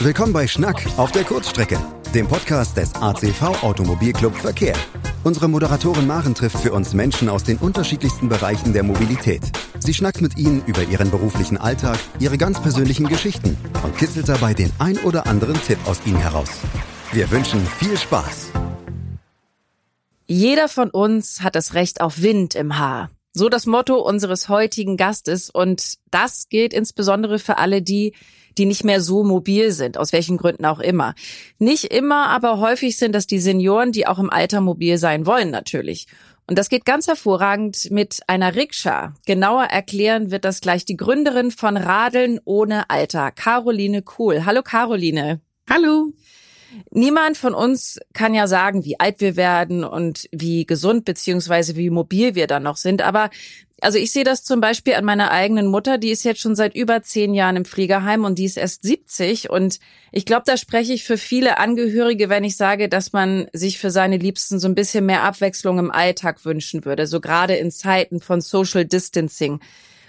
Willkommen bei Schnack auf der Kurzstrecke, dem Podcast des ACV Automobilclub Verkehr. Unsere Moderatorin Maren trifft für uns Menschen aus den unterschiedlichsten Bereichen der Mobilität. Sie schnackt mit ihnen über ihren beruflichen Alltag, ihre ganz persönlichen Geschichten und kitzelt dabei den ein oder anderen Tipp aus ihnen heraus. Wir wünschen viel Spaß. Jeder von uns hat das Recht auf Wind im Haar. So das Motto unseres heutigen Gastes und das gilt insbesondere für alle die, die nicht mehr so mobil sind, aus welchen Gründen auch immer. Nicht immer, aber häufig sind das die Senioren, die auch im Alter mobil sein wollen natürlich. Und das geht ganz hervorragend mit einer Rikscha. Genauer erklären wird das gleich die Gründerin von Radeln ohne Alter, Caroline Kohl. Hallo Caroline. Hallo. Niemand von uns kann ja sagen, wie alt wir werden und wie gesund beziehungsweise wie mobil wir dann noch sind. Aber also ich sehe das zum Beispiel an meiner eigenen Mutter, die ist jetzt schon seit über zehn Jahren im Pflegeheim und die ist erst 70. Und ich glaube, da spreche ich für viele Angehörige, wenn ich sage, dass man sich für seine Liebsten so ein bisschen mehr Abwechslung im Alltag wünschen würde, so gerade in Zeiten von Social Distancing.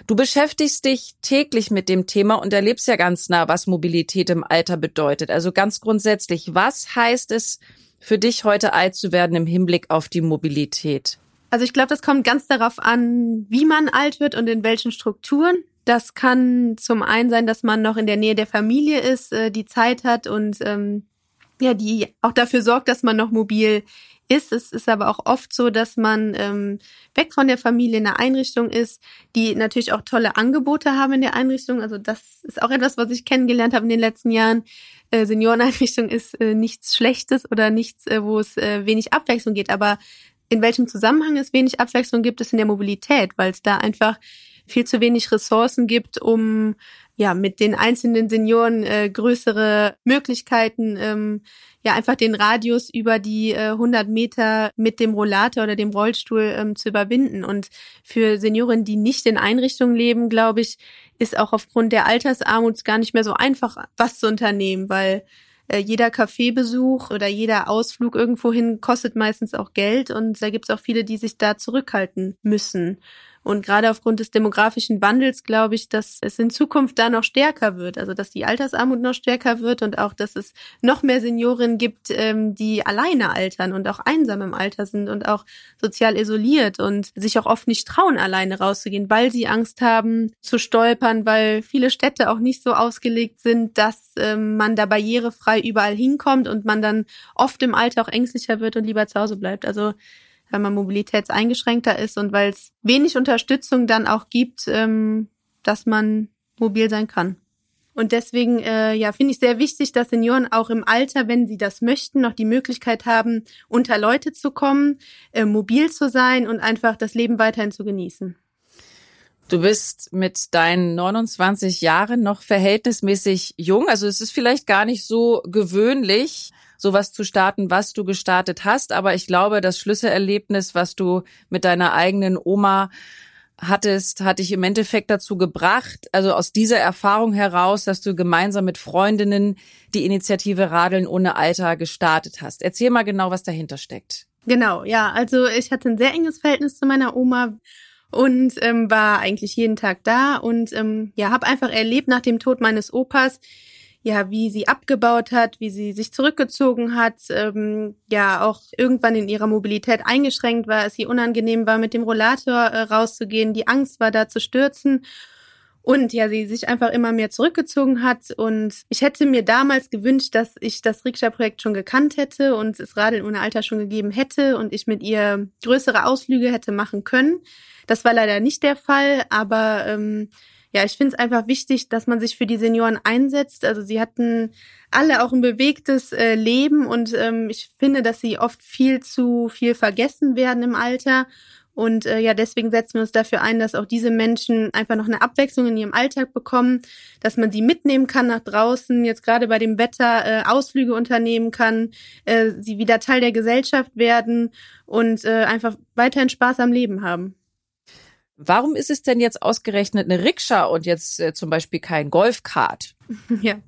Du beschäftigst dich täglich mit dem Thema und erlebst ja ganz nah, was Mobilität im Alter bedeutet. Also ganz grundsätzlich, was heißt es für dich heute alt zu werden im Hinblick auf die Mobilität? Also ich glaube, das kommt ganz darauf an, wie man alt wird und in welchen Strukturen. Das kann zum einen sein, dass man noch in der Nähe der Familie ist, äh, die Zeit hat und ähm, ja, die auch dafür sorgt, dass man noch mobil ist. Es ist aber auch oft so, dass man ähm, weg von der Familie in einer Einrichtung ist, die natürlich auch tolle Angebote haben in der Einrichtung. Also das ist auch etwas, was ich kennengelernt habe in den letzten Jahren. Äh, Senioreneinrichtung ist äh, nichts Schlechtes oder nichts, äh, wo es äh, wenig Abwechslung geht. Aber in welchem Zusammenhang es wenig Abwechslung gibt, ist in der Mobilität, weil es da einfach viel zu wenig Ressourcen gibt, um ja mit den einzelnen Senioren äh, größere Möglichkeiten, ähm, ja einfach den Radius über die äh, 100 Meter mit dem Rollator oder dem Rollstuhl ähm, zu überwinden. Und für Senioren, die nicht in Einrichtungen leben, glaube ich, ist auch aufgrund der Altersarmut gar nicht mehr so einfach, was zu unternehmen, weil äh, jeder Kaffeebesuch oder jeder Ausflug irgendwohin kostet meistens auch Geld und da gibt es auch viele, die sich da zurückhalten müssen. Und gerade aufgrund des demografischen Wandels glaube ich, dass es in Zukunft da noch stärker wird. Also dass die Altersarmut noch stärker wird und auch, dass es noch mehr Seniorinnen gibt, ähm, die alleine altern und auch einsam im Alter sind und auch sozial isoliert und sich auch oft nicht trauen, alleine rauszugehen, weil sie Angst haben zu stolpern, weil viele Städte auch nicht so ausgelegt sind, dass ähm, man da barrierefrei überall hinkommt und man dann oft im Alter auch ängstlicher wird und lieber zu Hause bleibt. Also weil man mobilitätseingeschränkter ist und weil es wenig Unterstützung dann auch gibt, ähm, dass man mobil sein kann. Und deswegen äh, ja, finde ich sehr wichtig, dass Senioren auch im Alter, wenn sie das möchten, noch die Möglichkeit haben, unter Leute zu kommen, äh, mobil zu sein und einfach das Leben weiterhin zu genießen. Du bist mit deinen 29 Jahren noch verhältnismäßig jung. Also es ist vielleicht gar nicht so gewöhnlich, sowas zu starten, was du gestartet hast. Aber ich glaube, das Schlüsselerlebnis, was du mit deiner eigenen Oma hattest, hat dich im Endeffekt dazu gebracht, also aus dieser Erfahrung heraus, dass du gemeinsam mit Freundinnen die Initiative Radeln ohne Alter gestartet hast. Erzähl mal genau, was dahinter steckt. Genau, ja, also ich hatte ein sehr enges Verhältnis zu meiner Oma und ähm, war eigentlich jeden Tag da und ähm, ja, habe einfach erlebt nach dem Tod meines Opas, ja, wie sie abgebaut hat, wie sie sich zurückgezogen hat, ähm, ja auch irgendwann in ihrer Mobilität eingeschränkt war, es ihr unangenehm war, mit dem Rollator äh, rauszugehen, die Angst war, da zu stürzen. Und ja, sie sich einfach immer mehr zurückgezogen hat. Und ich hätte mir damals gewünscht, dass ich das Rikscha-Projekt schon gekannt hätte und es Radeln ohne Alter schon gegeben hätte und ich mit ihr größere Ausflüge hätte machen können. Das war leider nicht der Fall, aber ähm, ja, ich finde es einfach wichtig, dass man sich für die Senioren einsetzt. Also sie hatten alle auch ein bewegtes äh, Leben und ähm, ich finde, dass sie oft viel zu viel vergessen werden im Alter. Und äh, ja, deswegen setzen wir uns dafür ein, dass auch diese Menschen einfach noch eine Abwechslung in ihrem Alltag bekommen, dass man sie mitnehmen kann nach draußen, jetzt gerade bei dem Wetter äh, Ausflüge unternehmen kann, äh, sie wieder Teil der Gesellschaft werden und äh, einfach weiterhin Spaß am Leben haben. Warum ist es denn jetzt ausgerechnet eine Rikscha und jetzt äh, zum Beispiel kein Golfkart? Ja,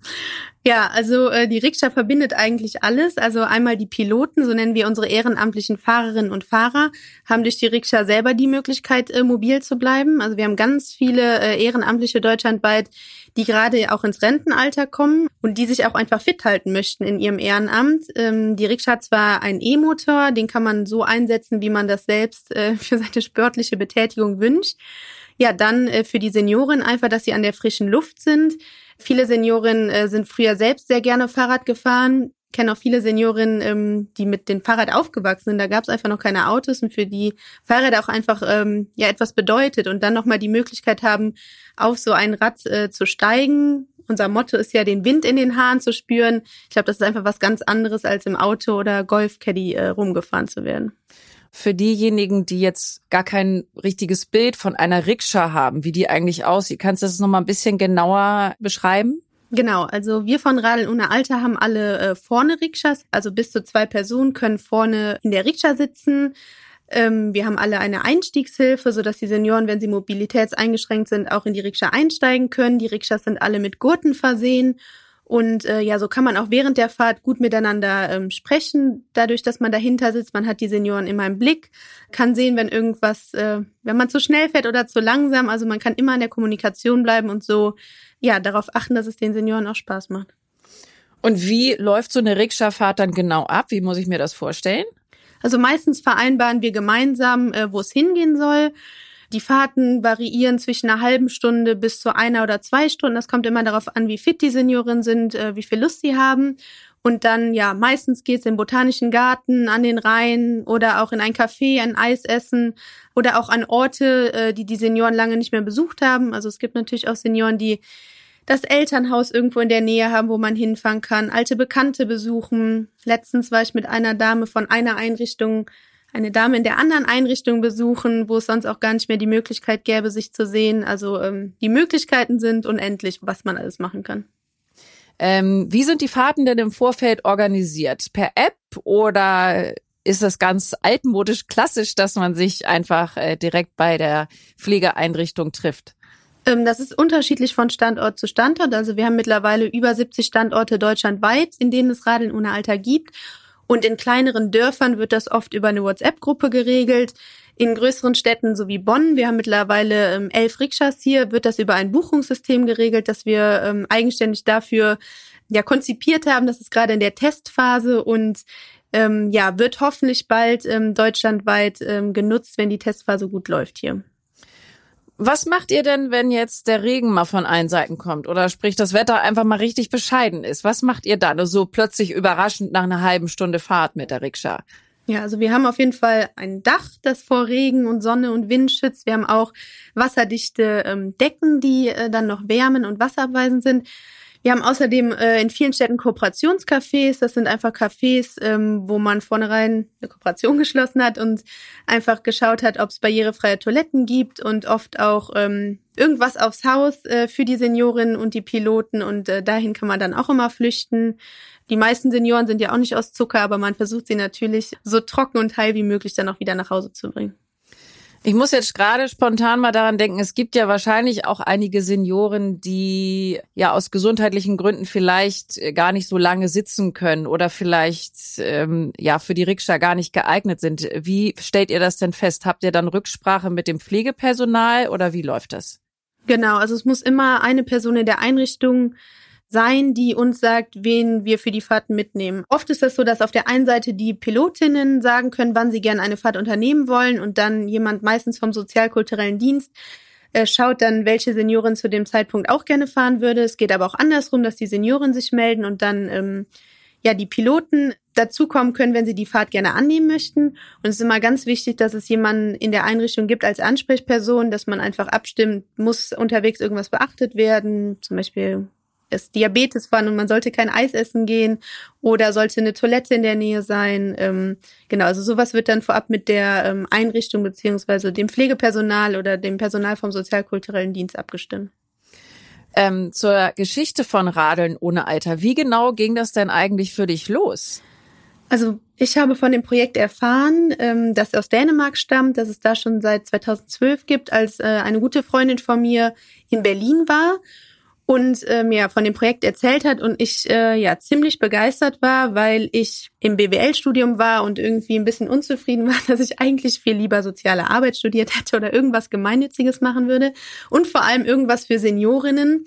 ja, also äh, die Rikscha verbindet eigentlich alles. Also einmal die Piloten, so nennen wir unsere ehrenamtlichen Fahrerinnen und Fahrer, haben durch die Rikscha selber die Möglichkeit, äh, mobil zu bleiben. Also wir haben ganz viele äh, Ehrenamtliche deutschlandweit, die gerade auch ins Rentenalter kommen und die sich auch einfach fit halten möchten in ihrem Ehrenamt. Ähm, die Rikscha hat zwar einen E-Motor, den kann man so einsetzen, wie man das selbst äh, für seine sportliche Betätigung wünscht. Ja, dann äh, für die Senioren einfach, dass sie an der frischen Luft sind. Viele Seniorinnen äh, sind früher selbst sehr gerne Fahrrad gefahren. Ich kenne auch viele Seniorinnen, ähm, die mit dem Fahrrad aufgewachsen sind. Da gab es einfach noch keine Autos und für die Fahrrad auch einfach ähm, ja etwas bedeutet und dann nochmal die Möglichkeit haben, auf so ein Rad äh, zu steigen. Unser Motto ist ja, den Wind in den Haaren zu spüren. Ich glaube, das ist einfach was ganz anderes, als im Auto oder Golfcaddy äh, rumgefahren zu werden für diejenigen, die jetzt gar kein richtiges Bild von einer Rikscha haben, wie die eigentlich aussieht. Kannst du das noch mal ein bisschen genauer beschreiben? Genau, also wir von Radeln ohne Alter haben alle äh, vorne Rikschas, also bis zu zwei Personen können vorne in der Rikscha sitzen. Ähm, wir haben alle eine Einstiegshilfe, sodass die Senioren, wenn sie mobilitätseingeschränkt sind, auch in die Rikscha einsteigen können. Die Rikschas sind alle mit Gurten versehen und äh, ja, so kann man auch während der Fahrt gut miteinander ähm, sprechen, dadurch, dass man dahinter sitzt. Man hat die Senioren immer im Blick, kann sehen, wenn irgendwas, äh, wenn man zu schnell fährt oder zu langsam. Also man kann immer in der Kommunikation bleiben und so ja darauf achten, dass es den Senioren auch Spaß macht. Und wie läuft so eine Rikscha-Fahrt dann genau ab? Wie muss ich mir das vorstellen? Also meistens vereinbaren wir gemeinsam, äh, wo es hingehen soll. Die Fahrten variieren zwischen einer halben Stunde bis zu einer oder zwei Stunden. Das kommt immer darauf an, wie fit die Senioren sind, äh, wie viel Lust sie haben. Und dann, ja, meistens geht's im Botanischen Garten, an den Rhein oder auch in ein Café, ein Eis essen oder auch an Orte, äh, die die Senioren lange nicht mehr besucht haben. Also es gibt natürlich auch Senioren, die das Elternhaus irgendwo in der Nähe haben, wo man hinfahren kann, alte Bekannte besuchen. Letztens war ich mit einer Dame von einer Einrichtung eine Dame in der anderen Einrichtung besuchen, wo es sonst auch gar nicht mehr die Möglichkeit gäbe, sich zu sehen. Also ähm, die Möglichkeiten sind unendlich, was man alles machen kann. Ähm, wie sind die Fahrten denn im Vorfeld organisiert? Per App oder ist das ganz altmodisch klassisch, dass man sich einfach äh, direkt bei der Pflegeeinrichtung trifft? Ähm, das ist unterschiedlich von Standort zu Standort. Also wir haben mittlerweile über 70 Standorte deutschlandweit, in denen es Radeln ohne Alter gibt. Und in kleineren Dörfern wird das oft über eine WhatsApp-Gruppe geregelt. In größeren Städten so wie Bonn, wir haben mittlerweile ähm, elf Rikschas hier, wird das über ein Buchungssystem geregelt, das wir ähm, eigenständig dafür ja konzipiert haben. Das ist gerade in der Testphase und ähm, ja, wird hoffentlich bald ähm, deutschlandweit ähm, genutzt, wenn die Testphase gut läuft hier. Was macht ihr denn, wenn jetzt der Regen mal von allen Seiten kommt oder sprich das Wetter einfach mal richtig bescheiden ist? Was macht ihr dann so plötzlich überraschend nach einer halben Stunde Fahrt mit der Rikscha? Ja, also wir haben auf jeden Fall ein Dach, das vor Regen und Sonne und Wind schützt. Wir haben auch wasserdichte ähm, Decken, die äh, dann noch wärmen und wasserabweisend sind. Wir haben außerdem äh, in vielen Städten Kooperationscafés. Das sind einfach Cafés, ähm, wo man vornherein eine Kooperation geschlossen hat und einfach geschaut hat, ob es barrierefreie Toiletten gibt und oft auch ähm, irgendwas aufs Haus äh, für die Seniorinnen und die Piloten. Und äh, dahin kann man dann auch immer flüchten. Die meisten Senioren sind ja auch nicht aus Zucker, aber man versucht sie natürlich so trocken und heil wie möglich dann auch wieder nach Hause zu bringen. Ich muss jetzt gerade spontan mal daran denken, es gibt ja wahrscheinlich auch einige Senioren, die ja aus gesundheitlichen Gründen vielleicht äh, gar nicht so lange sitzen können oder vielleicht ähm, ja für die Rikscha gar nicht geeignet sind. Wie stellt ihr das denn fest? Habt ihr dann Rücksprache mit dem Pflegepersonal oder wie läuft das? Genau, also es muss immer eine Person in der Einrichtung sein, die uns sagt, wen wir für die Fahrten mitnehmen. Oft ist das so, dass auf der einen Seite die Pilotinnen sagen können, wann sie gerne eine Fahrt unternehmen wollen und dann jemand meistens vom sozialkulturellen Dienst äh, schaut dann, welche Seniorin zu dem Zeitpunkt auch gerne fahren würde. Es geht aber auch andersrum, dass die Senioren sich melden und dann ähm, ja die Piloten dazukommen können, wenn sie die Fahrt gerne annehmen möchten. Und es ist immer ganz wichtig, dass es jemanden in der Einrichtung gibt als Ansprechperson, dass man einfach abstimmt, muss unterwegs irgendwas beachtet werden, zum Beispiel es Diabetes waren und man sollte kein Eis essen gehen oder sollte eine Toilette in der Nähe sein. Ähm, genau, also sowas wird dann vorab mit der ähm, Einrichtung beziehungsweise dem Pflegepersonal oder dem Personal vom sozialkulturellen Dienst abgestimmt. Ähm, zur Geschichte von Radeln ohne Alter. Wie genau ging das denn eigentlich für dich los? Also ich habe von dem Projekt erfahren, ähm, dass er aus Dänemark stammt, dass es da schon seit 2012 gibt, als äh, eine gute Freundin von mir in Berlin war und äh, mir von dem Projekt erzählt hat und ich äh, ja ziemlich begeistert war, weil ich im BWL-Studium war und irgendwie ein bisschen unzufrieden war, dass ich eigentlich viel lieber soziale Arbeit studiert hätte oder irgendwas Gemeinnütziges machen würde und vor allem irgendwas für Seniorinnen.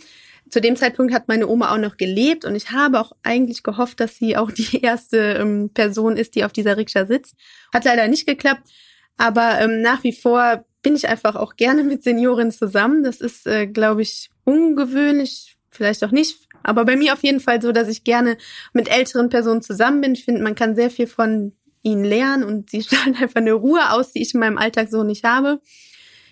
Zu dem Zeitpunkt hat meine Oma auch noch gelebt und ich habe auch eigentlich gehofft, dass sie auch die erste ähm, Person ist, die auf dieser Rikscha sitzt. Hat leider nicht geklappt, aber ähm, nach wie vor bin ich einfach auch gerne mit Seniorinnen zusammen. Das ist, äh, glaube ich, ungewöhnlich, vielleicht auch nicht, aber bei mir auf jeden Fall so, dass ich gerne mit älteren Personen zusammen bin. Ich finde, man kann sehr viel von ihnen lernen und sie strahlen einfach eine Ruhe aus, die ich in meinem Alltag so nicht habe.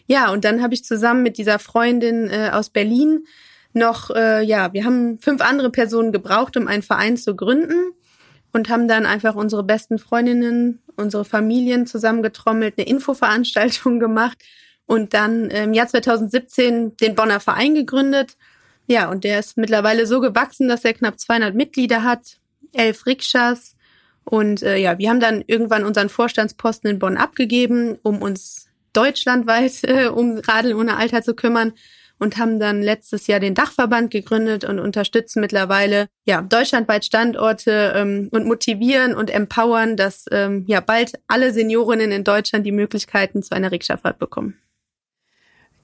Ja, und dann habe ich zusammen mit dieser Freundin äh, aus Berlin noch, äh, ja, wir haben fünf andere Personen gebraucht, um einen Verein zu gründen und haben dann einfach unsere besten Freundinnen, unsere Familien zusammengetrommelt, eine Infoveranstaltung gemacht und dann im Jahr 2017 den Bonner Verein gegründet. Ja, und der ist mittlerweile so gewachsen, dass er knapp 200 Mitglieder hat, elf Rikschas. Und äh, ja, wir haben dann irgendwann unseren Vorstandsposten in Bonn abgegeben, um uns deutschlandweit äh, um Radeln ohne Alter zu kümmern und haben dann letztes Jahr den Dachverband gegründet und unterstützen mittlerweile ja deutschlandweit Standorte ähm, und motivieren und empowern, dass ähm, ja bald alle Seniorinnen in Deutschland die Möglichkeiten zu einer Rikscha-Fahrt bekommen.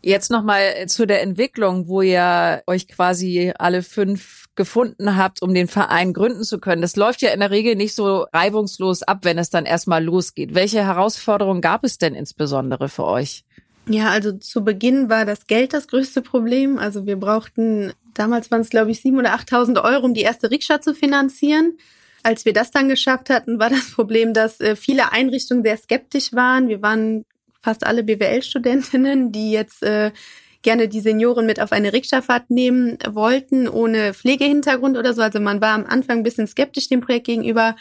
Jetzt nochmal zu der Entwicklung, wo ihr euch quasi alle fünf gefunden habt, um den Verein gründen zu können. Das läuft ja in der Regel nicht so reibungslos ab, wenn es dann erstmal losgeht. Welche Herausforderungen gab es denn insbesondere für euch? Ja, also zu Beginn war das Geld das größte Problem. Also wir brauchten, damals waren es glaube ich sieben oder 8.000 Euro, um die erste Rikscha zu finanzieren. Als wir das dann geschafft hatten, war das Problem, dass äh, viele Einrichtungen sehr skeptisch waren. Wir waren fast alle BWL-Studentinnen, die jetzt äh, gerne die Senioren mit auf eine Rikscha-Fahrt nehmen wollten, ohne Pflegehintergrund oder so. Also man war am Anfang ein bisschen skeptisch dem Projekt gegenüber.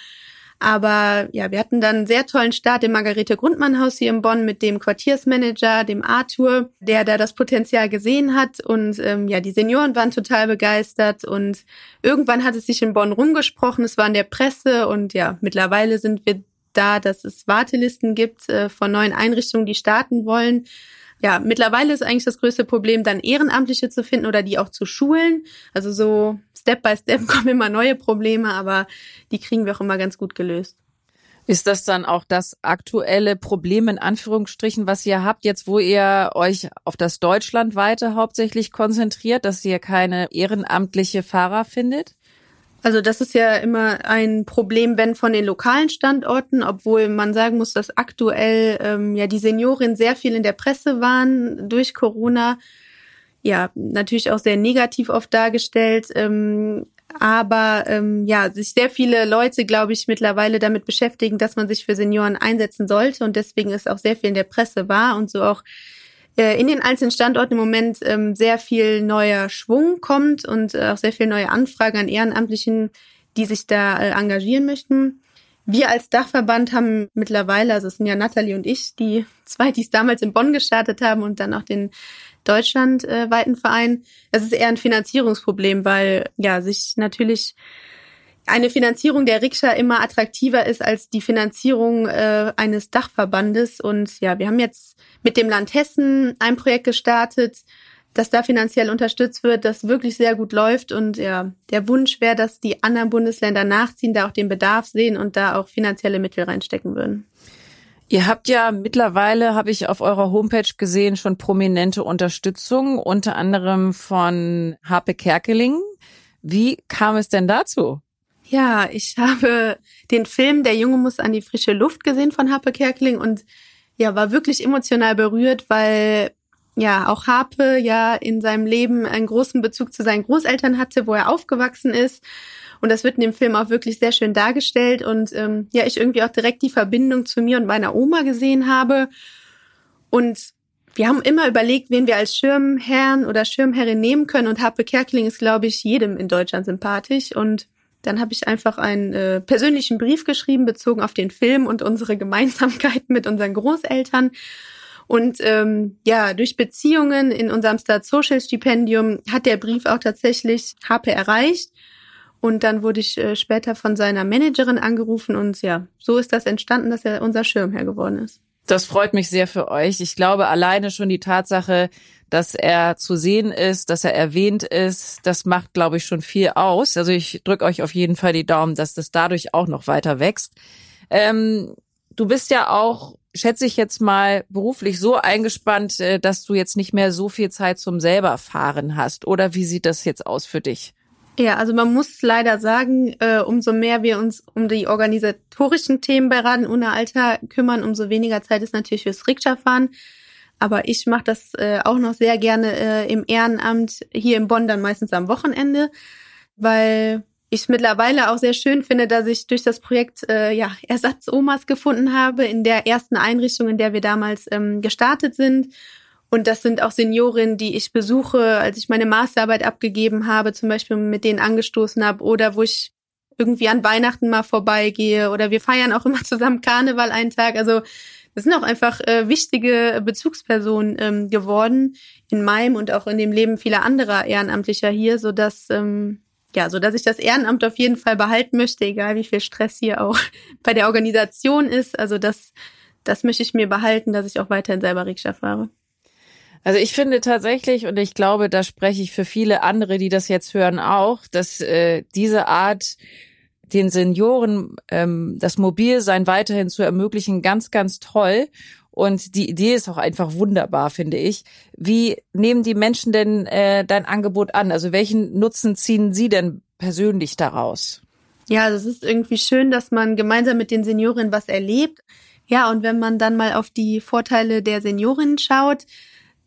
Aber ja, wir hatten dann einen sehr tollen Start im Margarete Grundmann Haus hier in Bonn mit dem Quartiersmanager, dem Arthur, der da das Potenzial gesehen hat. Und ähm, ja, die Senioren waren total begeistert. Und irgendwann hat es sich in Bonn rumgesprochen. Es war in der Presse. Und ja, mittlerweile sind wir da, dass es Wartelisten gibt äh, von neuen Einrichtungen, die starten wollen. Ja, mittlerweile ist eigentlich das größte Problem, dann Ehrenamtliche zu finden oder die auch zu schulen. Also so Step by Step kommen immer neue Probleme, aber die kriegen wir auch immer ganz gut gelöst. Ist das dann auch das aktuelle Problem in Anführungsstrichen, was ihr habt, jetzt wo ihr euch auf das Deutschlandweite hauptsächlich konzentriert, dass ihr keine ehrenamtliche Fahrer findet? Also das ist ja immer ein Problem, wenn von den lokalen Standorten, obwohl man sagen muss, dass aktuell ähm, ja die Seniorinnen sehr viel in der Presse waren durch Corona. Ja, natürlich auch sehr negativ oft dargestellt. Ähm, aber ähm, ja, sich sehr viele Leute, glaube ich, mittlerweile damit beschäftigen, dass man sich für Senioren einsetzen sollte und deswegen ist auch sehr viel in der Presse war und so auch in den einzelnen Standorten im Moment ähm, sehr viel neuer Schwung kommt und äh, auch sehr viel neue Anfragen an Ehrenamtlichen, die sich da äh, engagieren möchten. Wir als Dachverband haben mittlerweile, also es sind ja Nathalie und ich, die zwei, die es damals in Bonn gestartet haben und dann auch den deutschlandweiten Verein. Das ist eher ein Finanzierungsproblem, weil ja sich natürlich eine Finanzierung der Rikscha immer attraktiver ist als die Finanzierung äh, eines Dachverbandes. Und ja, wir haben jetzt mit dem Land Hessen ein Projekt gestartet, das da finanziell unterstützt wird, das wirklich sehr gut läuft. Und ja, der Wunsch wäre, dass die anderen Bundesländer nachziehen, da auch den Bedarf sehen und da auch finanzielle Mittel reinstecken würden. Ihr habt ja mittlerweile, habe ich auf eurer Homepage gesehen, schon prominente Unterstützung, unter anderem von Harpe Kerkeling. Wie kam es denn dazu? Ja, ich habe den Film Der Junge muss an die frische Luft gesehen von Harpe Kerkeling und ja, war wirklich emotional berührt, weil ja auch Harpe ja in seinem Leben einen großen Bezug zu seinen Großeltern hatte, wo er aufgewachsen ist. Und das wird in dem Film auch wirklich sehr schön dargestellt. Und ähm, ja, ich irgendwie auch direkt die Verbindung zu mir und meiner Oma gesehen habe. Und wir haben immer überlegt, wen wir als Schirmherrn oder Schirmherrin nehmen können. Und Harpe Kerkeling ist, glaube ich, jedem in Deutschland sympathisch. Und dann habe ich einfach einen äh, persönlichen Brief geschrieben, bezogen auf den Film und unsere Gemeinsamkeiten mit unseren Großeltern. Und ähm, ja, durch Beziehungen in unserem Start Social Stipendium hat der Brief auch tatsächlich HP erreicht. Und dann wurde ich äh, später von seiner Managerin angerufen und ja, so ist das entstanden, dass er unser Schirmherr geworden ist. Das freut mich sehr für euch. Ich glaube, alleine schon die Tatsache, dass er zu sehen ist, dass er erwähnt ist, das macht, glaube ich, schon viel aus. Also ich drücke euch auf jeden Fall die Daumen, dass das dadurch auch noch weiter wächst. Ähm, du bist ja auch, schätze ich jetzt mal, beruflich so eingespannt, äh, dass du jetzt nicht mehr so viel Zeit zum selber fahren hast. Oder wie sieht das jetzt aus für dich? Ja, also man muss leider sagen, äh, umso mehr wir uns um die organisatorischen Themen bei Raden ohne Alter kümmern, umso weniger Zeit ist natürlich fürs Rikscha-Fahren. Aber ich mache das äh, auch noch sehr gerne äh, im Ehrenamt hier in Bonn dann meistens am Wochenende, weil ich mittlerweile auch sehr schön finde, dass ich durch das Projekt äh, ja, Ersatzomas gefunden habe in der ersten Einrichtung, in der wir damals ähm, gestartet sind. Und das sind auch Seniorinnen, die ich besuche, als ich meine Masterarbeit abgegeben habe, zum Beispiel mit denen angestoßen habe oder wo ich irgendwie an Weihnachten mal vorbeigehe oder wir feiern auch immer zusammen Karneval einen Tag. Also das sind auch einfach äh, wichtige Bezugspersonen ähm, geworden in meinem und auch in dem Leben vieler anderer Ehrenamtlicher hier, so dass ähm, ja, so dass ich das Ehrenamt auf jeden Fall behalten möchte, egal wie viel Stress hier auch bei der Organisation ist. Also das, das möchte ich mir behalten, dass ich auch weiterhin selber Rikscha fahre. Also ich finde tatsächlich, und ich glaube, da spreche ich für viele andere, die das jetzt hören, auch, dass äh, diese Art den Senioren ähm, das Mobilsein weiterhin zu ermöglichen, ganz, ganz toll. Und die Idee ist auch einfach wunderbar, finde ich. Wie nehmen die Menschen denn äh, dein Angebot an? Also welchen Nutzen ziehen sie denn persönlich daraus? Ja, also es ist irgendwie schön, dass man gemeinsam mit den Seniorinnen was erlebt. Ja, und wenn man dann mal auf die Vorteile der Seniorinnen schaut,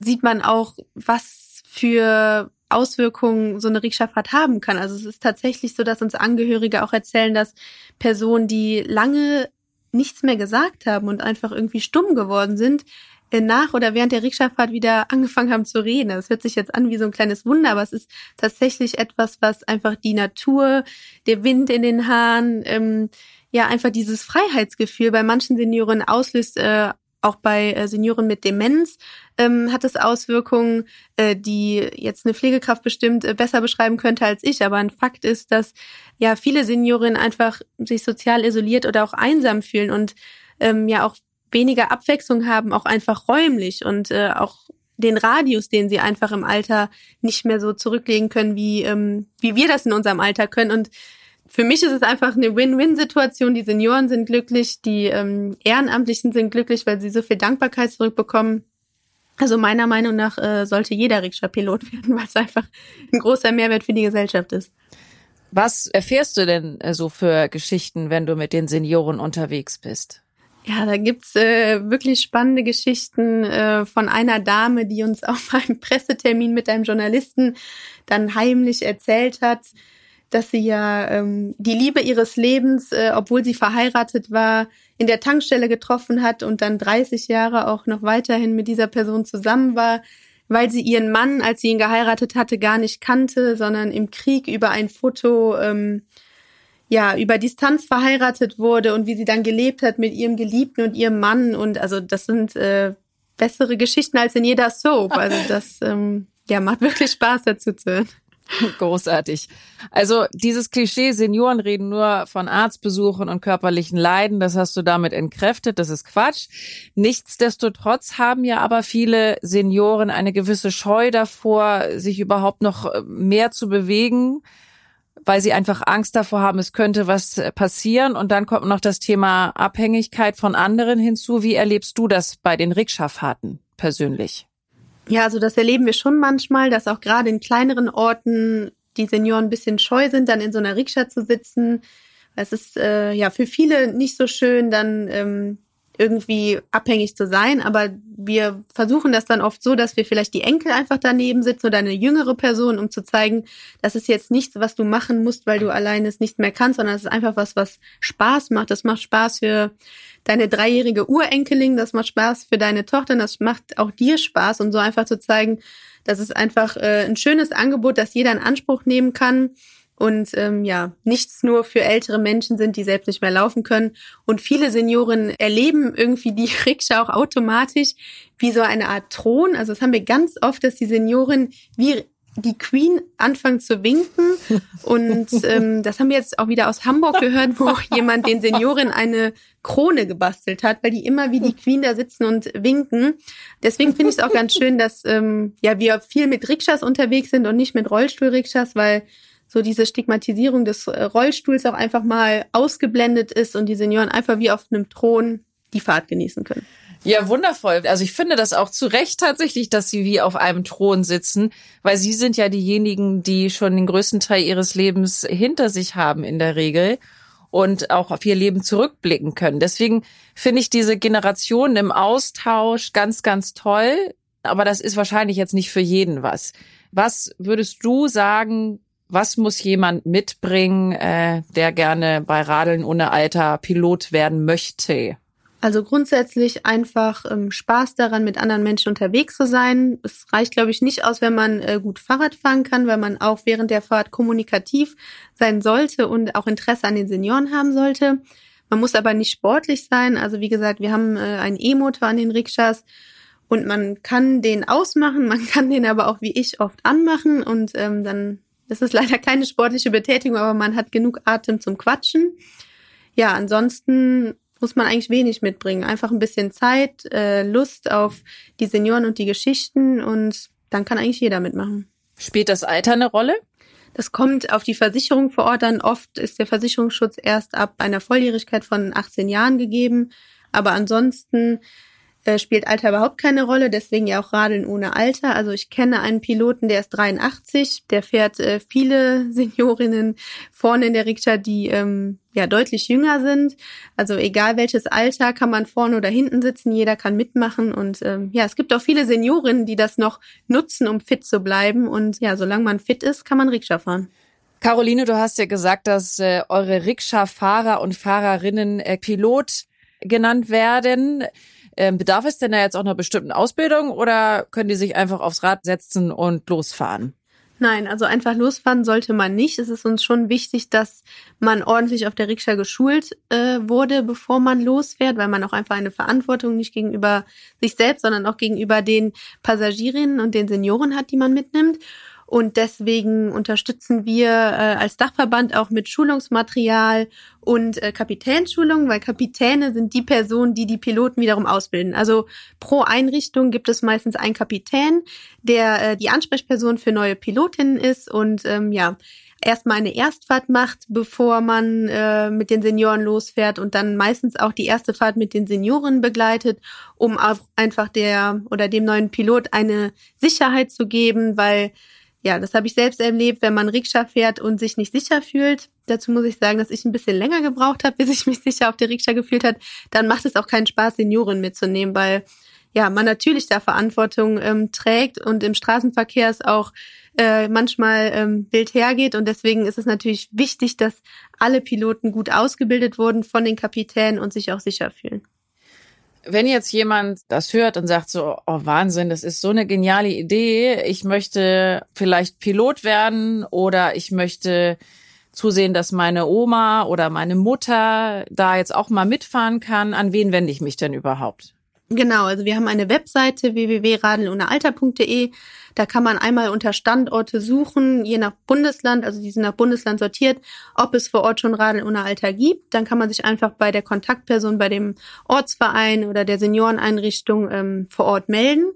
sieht man auch, was für Auswirkungen so eine Rikscha-Fahrt haben kann. Also es ist tatsächlich so, dass uns Angehörige auch erzählen, dass Personen, die lange nichts mehr gesagt haben und einfach irgendwie stumm geworden sind, äh, nach oder während der Rikscha-Fahrt wieder angefangen haben zu reden. Das hört sich jetzt an wie so ein kleines Wunder, aber es ist tatsächlich etwas, was einfach die Natur, der Wind in den Haaren, ähm, ja einfach dieses Freiheitsgefühl bei manchen Senioren auslöst, äh, auch bei äh, Senioren mit Demenz ähm, hat es Auswirkungen, äh, die jetzt eine Pflegekraft bestimmt äh, besser beschreiben könnte als ich. Aber ein Fakt ist, dass ja viele Seniorinnen einfach sich sozial isoliert oder auch einsam fühlen und ähm, ja auch weniger Abwechslung haben, auch einfach räumlich und äh, auch den Radius, den sie einfach im Alter nicht mehr so zurücklegen können, wie, ähm, wie wir das in unserem Alter können. Und für mich ist es einfach eine Win-Win-Situation. Die Senioren sind glücklich, die ähm, Ehrenamtlichen sind glücklich, weil sie so viel Dankbarkeit zurückbekommen. Also meiner Meinung nach äh, sollte jeder Rikscha-Pilot werden, weil es einfach ein großer Mehrwert für die Gesellschaft ist. Was erfährst du denn äh, so für Geschichten, wenn du mit den Senioren unterwegs bist? Ja, da gibt's äh, wirklich spannende Geschichten äh, von einer Dame, die uns auf einem Pressetermin mit einem Journalisten dann heimlich erzählt hat, dass sie ja ähm, die Liebe ihres Lebens, äh, obwohl sie verheiratet war, in der Tankstelle getroffen hat und dann 30 Jahre auch noch weiterhin mit dieser Person zusammen war, weil sie ihren Mann, als sie ihn geheiratet hatte, gar nicht kannte, sondern im Krieg über ein Foto ähm, ja über Distanz verheiratet wurde und wie sie dann gelebt hat mit ihrem Geliebten und ihrem Mann und also das sind äh, bessere Geschichten als in jeder Soap. Also das ähm, ja macht wirklich Spaß dazu zu hören. Großartig. Also dieses Klischee, Senioren reden nur von Arztbesuchen und körperlichen Leiden, das hast du damit entkräftet, das ist Quatsch. Nichtsdestotrotz haben ja aber viele Senioren eine gewisse Scheu davor, sich überhaupt noch mehr zu bewegen, weil sie einfach Angst davor haben, es könnte was passieren. Und dann kommt noch das Thema Abhängigkeit von anderen hinzu. Wie erlebst du das bei den Rikscha-Fahrten persönlich? Ja, also das erleben wir schon manchmal, dass auch gerade in kleineren Orten die Senioren ein bisschen scheu sind, dann in so einer Rikscha zu sitzen. Es ist äh, ja für viele nicht so schön, dann ähm, irgendwie abhängig zu sein, aber wir versuchen das dann oft so, dass wir vielleicht die Enkel einfach daneben sitzen oder eine jüngere Person, um zu zeigen, das ist jetzt nichts, was du machen musst, weil du alleine es nicht mehr kannst, sondern es ist einfach was, was Spaß macht. Das macht Spaß für deine dreijährige Urenkelin, das macht Spaß für deine Tochter, das macht auch dir Spaß und so einfach zu zeigen, das ist einfach äh, ein schönes Angebot, das jeder in Anspruch nehmen kann und ähm, ja, nichts nur für ältere Menschen sind, die selbst nicht mehr laufen können. Und viele Senioren erleben irgendwie die Rikscha auch automatisch wie so eine Art Thron. Also das haben wir ganz oft, dass die Senioren wie die Queen anfangen zu winken. Und ähm, das haben wir jetzt auch wieder aus Hamburg gehört, wo jemand den Senioren eine Krone gebastelt hat, weil die immer wie die Queen da sitzen und winken. Deswegen finde ich es auch ganz schön, dass ähm, ja wir viel mit Rikschas unterwegs sind und nicht mit Rollstuhl-Rikschas, weil so diese Stigmatisierung des äh, Rollstuhls auch einfach mal ausgeblendet ist und die Senioren einfach wie auf einem Thron die Fahrt genießen können. Ja, wundervoll. Also ich finde das auch zu Recht tatsächlich, dass sie wie auf einem Thron sitzen, weil sie sind ja diejenigen, die schon den größten Teil ihres Lebens hinter sich haben in der Regel und auch auf ihr Leben zurückblicken können. Deswegen finde ich diese Generation im Austausch ganz, ganz toll. Aber das ist wahrscheinlich jetzt nicht für jeden was. Was würdest du sagen, was muss jemand mitbringen, äh, der gerne bei Radeln ohne Alter Pilot werden möchte? Also grundsätzlich einfach ähm, Spaß daran, mit anderen Menschen unterwegs zu sein. Es reicht, glaube ich, nicht aus, wenn man äh, gut Fahrrad fahren kann, weil man auch während der Fahrt kommunikativ sein sollte und auch Interesse an den Senioren haben sollte. Man muss aber nicht sportlich sein. Also wie gesagt, wir haben äh, einen E-Motor an den Rikschas und man kann den ausmachen, man kann den aber auch wie ich oft anmachen und ähm, dann das ist leider keine sportliche Betätigung, aber man hat genug Atem zum Quatschen. Ja, ansonsten muss man eigentlich wenig mitbringen. Einfach ein bisschen Zeit, äh, Lust auf die Senioren und die Geschichten und dann kann eigentlich jeder mitmachen. Spielt das Alter eine Rolle? Das kommt auf die Versicherung vor Ort an. Oft ist der Versicherungsschutz erst ab einer Volljährigkeit von 18 Jahren gegeben. Aber ansonsten äh, spielt Alter überhaupt keine Rolle, deswegen ja auch Radeln ohne Alter. Also ich kenne einen Piloten, der ist 83, der fährt äh, viele Seniorinnen vorne in der Rikscha, die ähm, ja deutlich jünger sind. Also egal welches Alter, kann man vorne oder hinten sitzen, jeder kann mitmachen. Und ähm, ja, es gibt auch viele Seniorinnen, die das noch nutzen, um fit zu bleiben. Und ja, solange man fit ist, kann man Rikscha fahren. Caroline, du hast ja gesagt, dass äh, eure Rikscha-Fahrer und Fahrerinnen äh, Pilot genannt werden. Ähm, bedarf es denn da jetzt auch einer bestimmten Ausbildung oder können die sich einfach aufs Rad setzen und losfahren? Nein, also einfach losfahren sollte man nicht. Es ist uns schon wichtig, dass man ordentlich auf der Rikscha geschult äh, wurde, bevor man losfährt, weil man auch einfach eine Verantwortung nicht gegenüber sich selbst, sondern auch gegenüber den Passagierinnen und den Senioren hat, die man mitnimmt. Und deswegen unterstützen wir äh, als Dachverband auch mit Schulungsmaterial und äh, Kapitänsschulung, weil Kapitäne sind die Personen, die die Piloten wiederum ausbilden. Also pro Einrichtung gibt es meistens einen Kapitän, der äh, die Ansprechperson für neue Pilotinnen ist und ähm, ja, erstmal eine Erstfahrt macht, bevor man äh, mit den Senioren losfährt und dann meistens auch die erste Fahrt mit den Senioren begleitet, um auch einfach der oder dem neuen Pilot eine Sicherheit zu geben, weil ja, das habe ich selbst erlebt, wenn man Rikscha fährt und sich nicht sicher fühlt. Dazu muss ich sagen, dass ich ein bisschen länger gebraucht habe, bis ich mich sicher auf der Rikscha gefühlt hat. Dann macht es auch keinen Spaß, Senioren mitzunehmen, weil ja man natürlich da Verantwortung ähm, trägt und im Straßenverkehr es auch äh, manchmal ähm, wild hergeht. Und deswegen ist es natürlich wichtig, dass alle Piloten gut ausgebildet wurden von den Kapitänen und sich auch sicher fühlen. Wenn jetzt jemand das hört und sagt so, oh Wahnsinn, das ist so eine geniale Idee, ich möchte vielleicht Pilot werden oder ich möchte zusehen, dass meine Oma oder meine Mutter da jetzt auch mal mitfahren kann, an wen wende ich mich denn überhaupt? Genau, also wir haben eine Webseite www.radelohnealter.de. Da kann man einmal unter Standorte suchen, je nach Bundesland, also die sind nach Bundesland sortiert, ob es vor Ort schon Radl ohne Alter gibt. Dann kann man sich einfach bei der Kontaktperson, bei dem Ortsverein oder der Senioreneinrichtung ähm, vor Ort melden.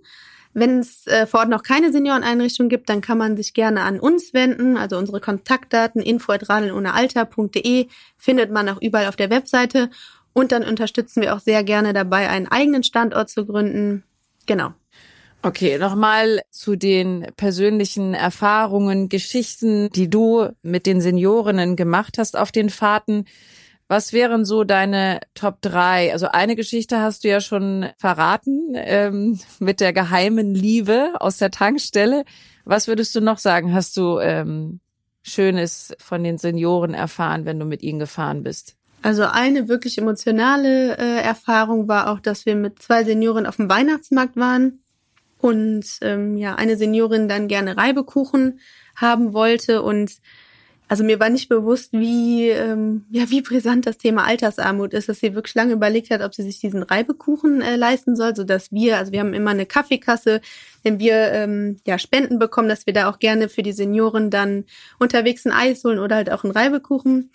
Wenn es äh, vor Ort noch keine Senioreneinrichtung gibt, dann kann man sich gerne an uns wenden. Also unsere Kontaktdaten info@radelohnealter.de findet man auch überall auf der Webseite. Und dann unterstützen wir auch sehr gerne dabei, einen eigenen Standort zu gründen. Genau. Okay, nochmal zu den persönlichen Erfahrungen, Geschichten, die du mit den Seniorinnen gemacht hast auf den Fahrten. Was wären so deine Top drei? Also eine Geschichte hast du ja schon verraten ähm, mit der geheimen Liebe aus der Tankstelle. Was würdest du noch sagen? Hast du ähm, Schönes von den Senioren erfahren, wenn du mit ihnen gefahren bist? Also eine wirklich emotionale äh, Erfahrung war auch, dass wir mit zwei Senioren auf dem Weihnachtsmarkt waren und ähm, ja eine Seniorin dann gerne Reibekuchen haben wollte und also mir war nicht bewusst, wie, ähm, ja, wie brisant das Thema Altersarmut ist, dass sie wirklich lange überlegt hat, ob sie sich diesen Reibekuchen äh, leisten soll, so dass wir, also wir haben immer eine Kaffeekasse, wenn wir ähm, ja Spenden bekommen, dass wir da auch gerne für die Senioren dann unterwegs ein Eis holen oder halt auch einen Reibekuchen.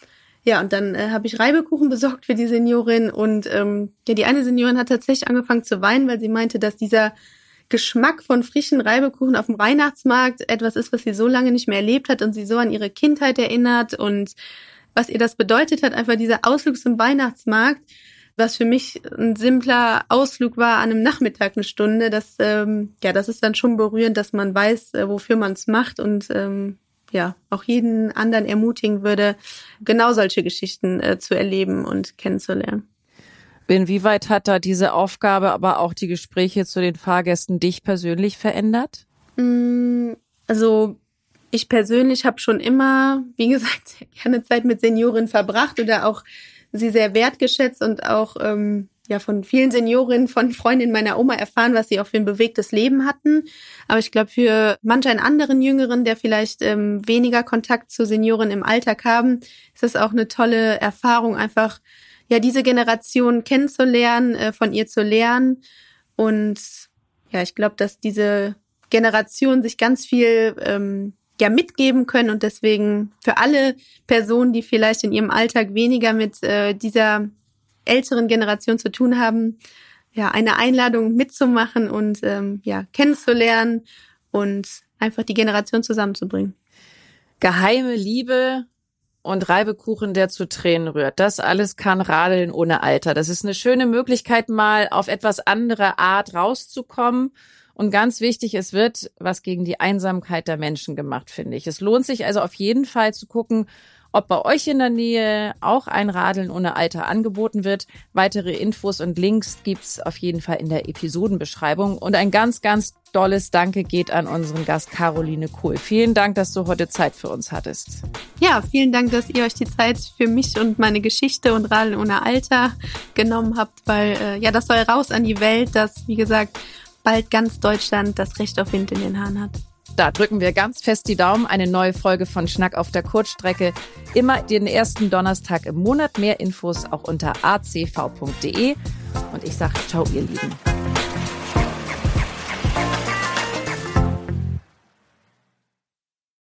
Ja, und dann äh, habe ich Reibekuchen besorgt für die Seniorin und ähm, ja, die eine Seniorin hat tatsächlich angefangen zu weinen, weil sie meinte, dass dieser Geschmack von frischen Reibekuchen auf dem Weihnachtsmarkt etwas ist, was sie so lange nicht mehr erlebt hat und sie so an ihre Kindheit erinnert und was ihr das bedeutet hat, einfach dieser Ausflug zum Weihnachtsmarkt, was für mich ein simpler Ausflug war an einem Nachmittag eine Stunde. Das, ähm, ja, das ist dann schon berührend, dass man weiß, äh, wofür man es macht und ähm, ja, auch jeden anderen ermutigen würde, genau solche Geschichten äh, zu erleben und kennenzulernen. Inwieweit hat da diese Aufgabe, aber auch die Gespräche zu den Fahrgästen dich persönlich verändert? Mm, also ich persönlich habe schon immer, wie gesagt, gerne Zeit mit Senioren verbracht oder auch sie sehr wertgeschätzt und auch ähm, ja von vielen Seniorinnen, von Freundinnen meiner Oma erfahren, was sie auch für ein bewegtes Leben hatten. Aber ich glaube, für manch einen anderen Jüngeren, der vielleicht ähm, weniger Kontakt zu Senioren im Alltag haben, ist das auch eine tolle Erfahrung, einfach ja, diese Generation kennenzulernen, äh, von ihr zu lernen. Und ja, ich glaube, dass diese Generation sich ganz viel ähm, ja mitgeben können und deswegen für alle Personen, die vielleicht in ihrem Alltag weniger mit äh, dieser älteren Generation zu tun haben, ja, eine Einladung mitzumachen und ähm, ja, kennenzulernen und einfach die Generation zusammenzubringen. Geheime Liebe und Reibekuchen, der zu Tränen rührt. Das alles kann Radeln ohne Alter. Das ist eine schöne Möglichkeit, mal auf etwas andere Art rauszukommen. Und ganz wichtig, es wird was gegen die Einsamkeit der Menschen gemacht, finde ich. Es lohnt sich also auf jeden Fall zu gucken, ob bei euch in der Nähe auch ein Radeln ohne Alter angeboten wird. Weitere Infos und Links gibt's auf jeden Fall in der Episodenbeschreibung. Und ein ganz, ganz dolles Danke geht an unseren Gast Caroline Kohl. Vielen Dank, dass du heute Zeit für uns hattest. Ja, vielen Dank, dass ihr euch die Zeit für mich und meine Geschichte und Radeln ohne Alter genommen habt, weil äh, ja, das soll raus an die Welt, dass, wie gesagt, bald ganz Deutschland das Recht auf Wind in den Haaren hat. Da drücken wir ganz fest die Daumen. Eine neue Folge von Schnack auf der Kurzstrecke. Immer den ersten Donnerstag im Monat. Mehr Infos auch unter acv.de. Und ich sage ciao, ihr Lieben.